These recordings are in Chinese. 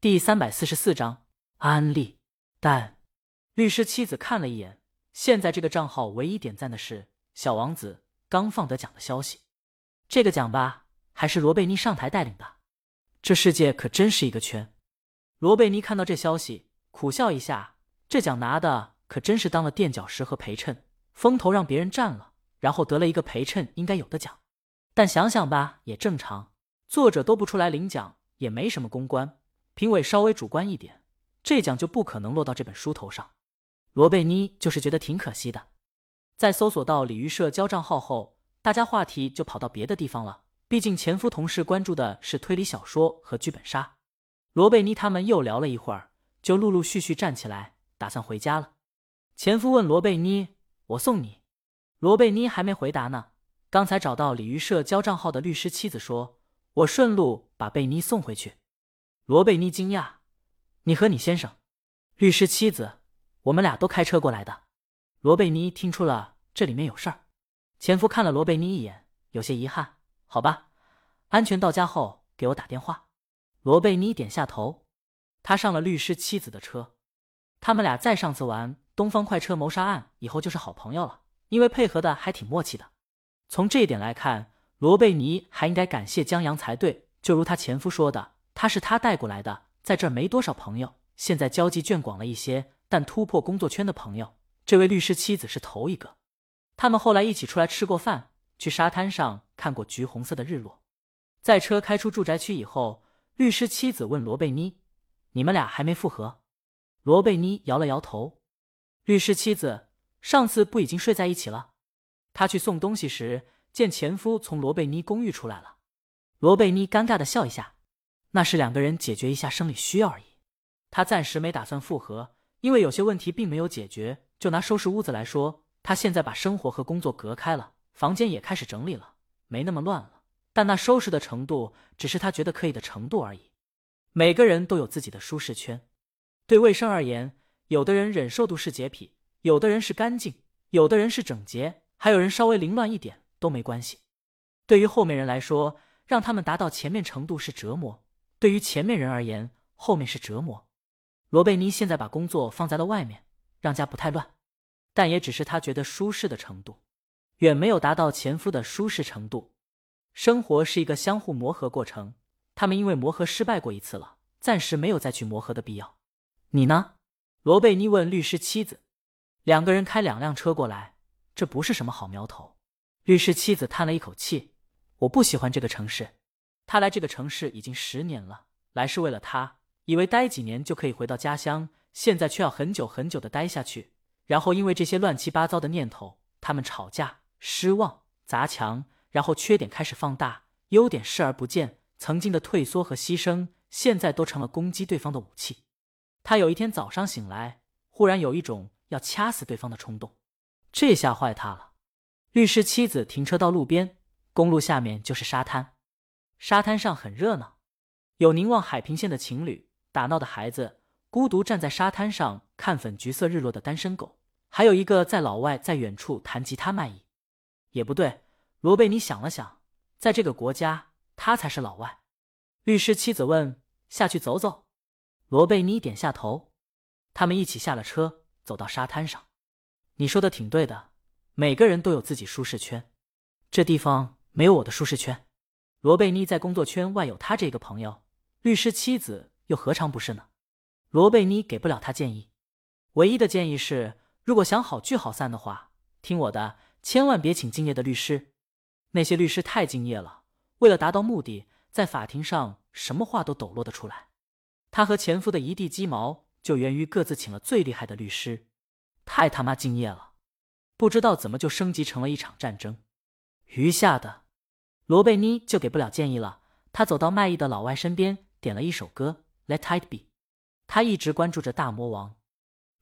第三百四十四章安利。但律师妻子看了一眼，现在这个账号唯一点赞的是小王子刚放得奖的消息。这个奖吧，还是罗贝妮上台带领的。这世界可真是一个圈。罗贝妮看到这消息，苦笑一下。这奖拿的可真是当了垫脚石和陪衬，风头让别人占了，然后得了一个陪衬应该有的奖。但想想吧，也正常。作者都不出来领奖，也没什么公关。评委稍微主观一点，这奖就不可能落到这本书头上。罗贝妮就是觉得挺可惜的。在搜索到鲤鱼社交账号后，大家话题就跑到别的地方了。毕竟前夫同事关注的是推理小说和剧本杀。罗贝妮他们又聊了一会儿，就陆陆续续站起来，打算回家了。前夫问罗贝妮：“我送你？”罗贝妮还没回答呢。刚才找到鲤鱼社交账号的律师妻子说：“我顺路把贝妮送回去。”罗贝妮惊讶：“你和你先生？”律师妻子：“我们俩都开车过来的。”罗贝妮听出了这里面有事儿，前夫看了罗贝妮一眼，有些遗憾：“好吧，安全到家后给我打电话。”罗贝妮点下头。他上了律师妻子的车，他们俩再上次玩东方快车谋杀案以后就是好朋友了，因为配合的还挺默契的。从这一点来看，罗贝尼还应该感谢江阳才对。就如他前夫说的，他是他带过来的，在这儿没多少朋友，现在交际圈广了一些，但突破工作圈的朋友，这位律师妻子是头一个。他们后来一起出来吃过饭，去沙滩上看过橘红色的日落。在车开出住宅区以后，律师妻子问罗贝妮：“你们俩还没复合？”罗贝妮摇了摇头。律师妻子：“上次不已经睡在一起了？”他去送东西时，见前夫从罗贝妮公寓出来了。罗贝妮尴尬的笑一下，那是两个人解决一下生理需要而已。他暂时没打算复合，因为有些问题并没有解决。就拿收拾屋子来说，他现在把生活和工作隔开了，房间也开始整理了，没那么乱了。但那收拾的程度，只是他觉得可以的程度而已。每个人都有自己的舒适圈。对卫生而言，有的人忍受度是洁癖，有的人是干净，有的人是整洁。还有人稍微凌乱一点都没关系。对于后面人来说，让他们达到前面程度是折磨；对于前面人而言，后面是折磨。罗贝妮现在把工作放在了外面，让家不太乱，但也只是他觉得舒适的程度，远没有达到前夫的舒适程度。生活是一个相互磨合过程，他们因为磨合失败过一次了，暂时没有再去磨合的必要。你呢？罗贝妮问律师妻子。两个人开两辆车过来。这不是什么好苗头。律师妻子叹了一口气：“我不喜欢这个城市。他来这个城市已经十年了，来是为了他，以为待几年就可以回到家乡，现在却要很久很久的待下去。然后因为这些乱七八糟的念头，他们吵架、失望、砸墙，然后缺点开始放大，优点视而不见。曾经的退缩和牺牲，现在都成了攻击对方的武器。他有一天早上醒来，忽然有一种要掐死对方的冲动。”这下坏他了。律师妻子停车到路边，公路下面就是沙滩，沙滩上很热闹，有凝望海平线的情侣，打闹的孩子，孤独站在沙滩上看粉橘色日落的单身狗，还有一个在老外在远处弹吉他卖艺。也不对，罗贝尼想了想，在这个国家，他才是老外。律师妻子问：“下去走走？”罗贝尼点下头。他们一起下了车，走到沙滩上。你说的挺对的，每个人都有自己舒适圈，这地方没有我的舒适圈。罗贝妮在工作圈外有他这个朋友，律师妻子又何尝不是呢？罗贝妮给不了他建议，唯一的建议是，如果想好聚好散的话，听我的，千万别请敬业的律师，那些律师太敬业了，为了达到目的，在法庭上什么话都抖落得出来。他和前夫的一地鸡毛，就源于各自请了最厉害的律师。太他妈敬业了，不知道怎么就升级成了一场战争。余下的罗贝妮就给不了建议了。他走到卖艺的老外身边，点了一首歌《Let It Be》。他一直关注着大魔王。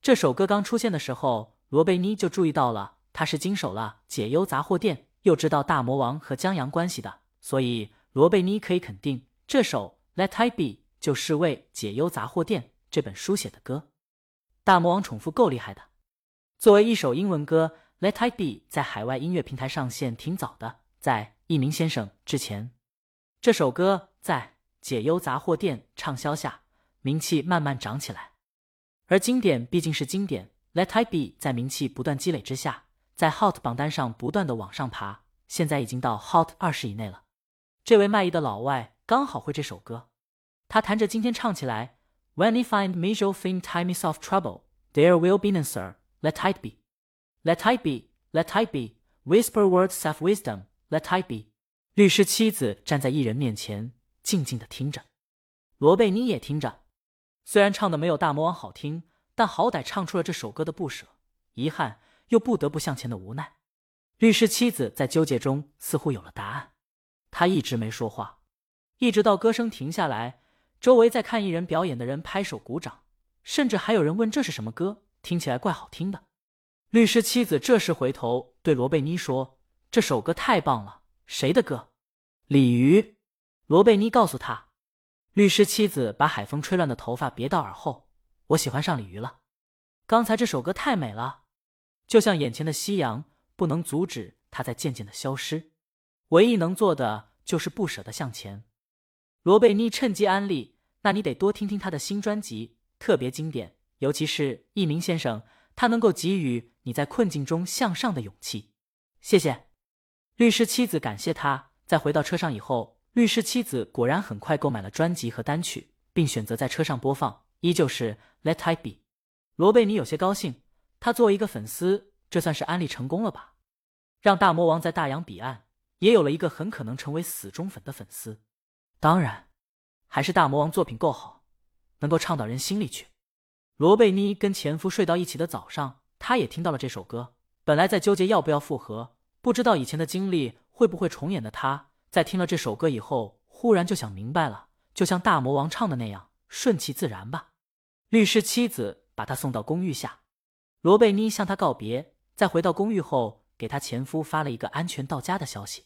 这首歌刚出现的时候，罗贝妮就注意到了，他是经手了解忧杂货店，又知道大魔王和江阳关系的，所以罗贝妮可以肯定，这首《Let It Be》就是为解忧杂货店这本书写的歌。大魔王重复够厉害的。作为一首英文歌，《Let It Be》在海外音乐平台上线挺早的，在一鸣先生之前。这首歌在解忧杂货店畅销下，名气慢慢涨起来。而经典毕竟是经典，Let It Be 在名气不断积累之下，在 Hot 榜单上不断的往上爬，现在已经到 Hot 二十以内了。这位卖艺的老外刚好会这首歌，他弹着今天唱起来：When you find me, you'll think time is of trouble. There will be an answer. Let it be, let it be, let it be. Whisper words of wisdom. Let I be. 律师妻子站在艺人面前，静静的听着。罗贝妮也听着，虽然唱的没有大魔王好听，但好歹唱出了这首歌的不舍、遗憾，又不得不向前的无奈。律师妻子在纠结中似乎有了答案，她一直没说话，一直到歌声停下来，周围在看艺人表演的人拍手鼓掌，甚至还有人问这是什么歌，听起来怪好听的。律师妻子这时回头对罗贝妮说：“这首歌太棒了。”谁的歌？鲤鱼。罗贝妮告诉他，律师妻子把海风吹乱的头发别到耳后。我喜欢上鲤鱼了。刚才这首歌太美了，就像眼前的夕阳，不能阻止它在渐渐的消失。唯一能做的就是不舍得向前。罗贝妮趁机安利，那你得多听听他的新专辑，特别经典，尤其是《一鸣先生》，他能够给予你在困境中向上的勇气。谢谢。律师妻子感谢他，在回到车上以后，律师妻子果然很快购买了专辑和单曲，并选择在车上播放，依旧是 Let I Be。罗贝尼有些高兴，他作为一个粉丝，这算是安利成功了吧？让大魔王在大洋彼岸也有了一个很可能成为死忠粉的粉丝。当然，还是大魔王作品够好，能够唱到人心里去。罗贝妮跟前夫睡到一起的早上，他也听到了这首歌，本来在纠结要不要复合。不知道以前的经历会不会重演的他，在听了这首歌以后，忽然就想明白了，就像大魔王唱的那样，顺其自然吧。律师妻子把他送到公寓下，罗贝妮向他告别，在回到公寓后，给他前夫发了一个安全到家的消息。